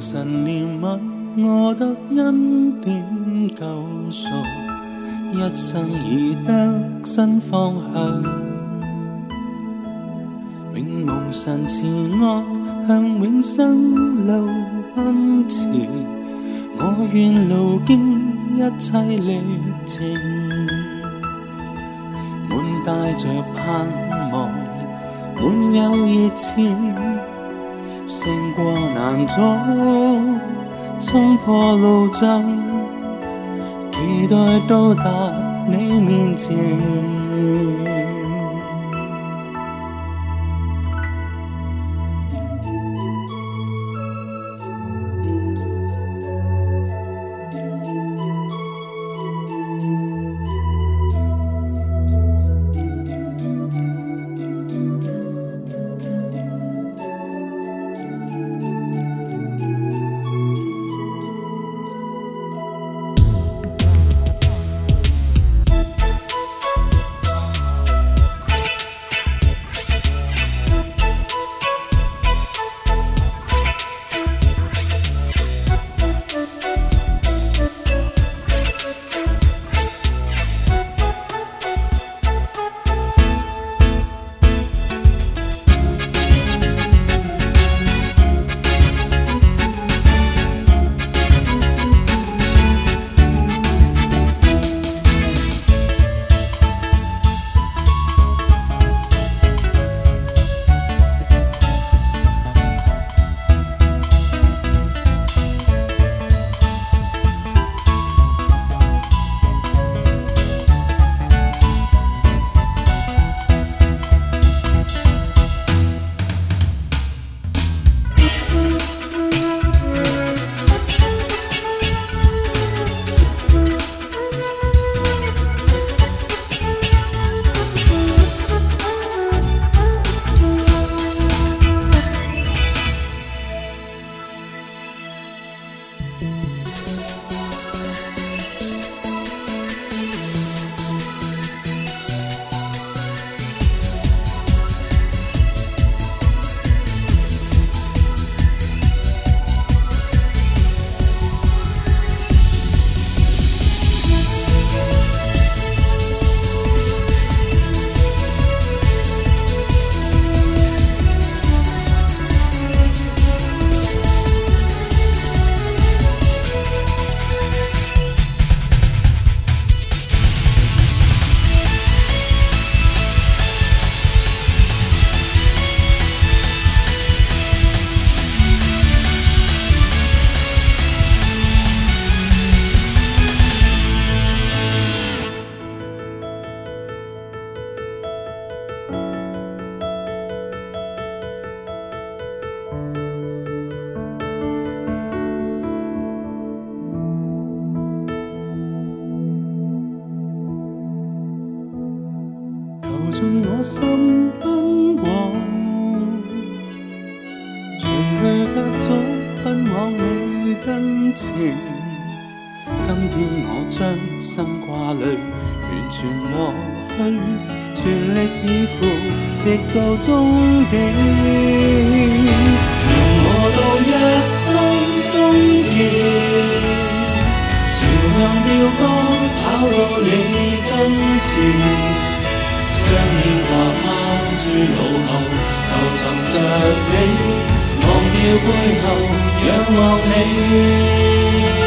神怜悯，我得恩典救赎，一生已得新方向。永无神慈爱，向永生路奔驰。我愿路经一切历程，满带着盼望，满有热情。胜过难阻，冲破路障，期待到达你面前。尽我心奔往，全去隔阻，奔往你跟前。今天我将心挂虑完全抹去，全力以赴，直到终点。让我到一生终结，朝向标杆跑到你跟前。将年华抛诸脑后，求寻着你，忘掉背后，仰望你。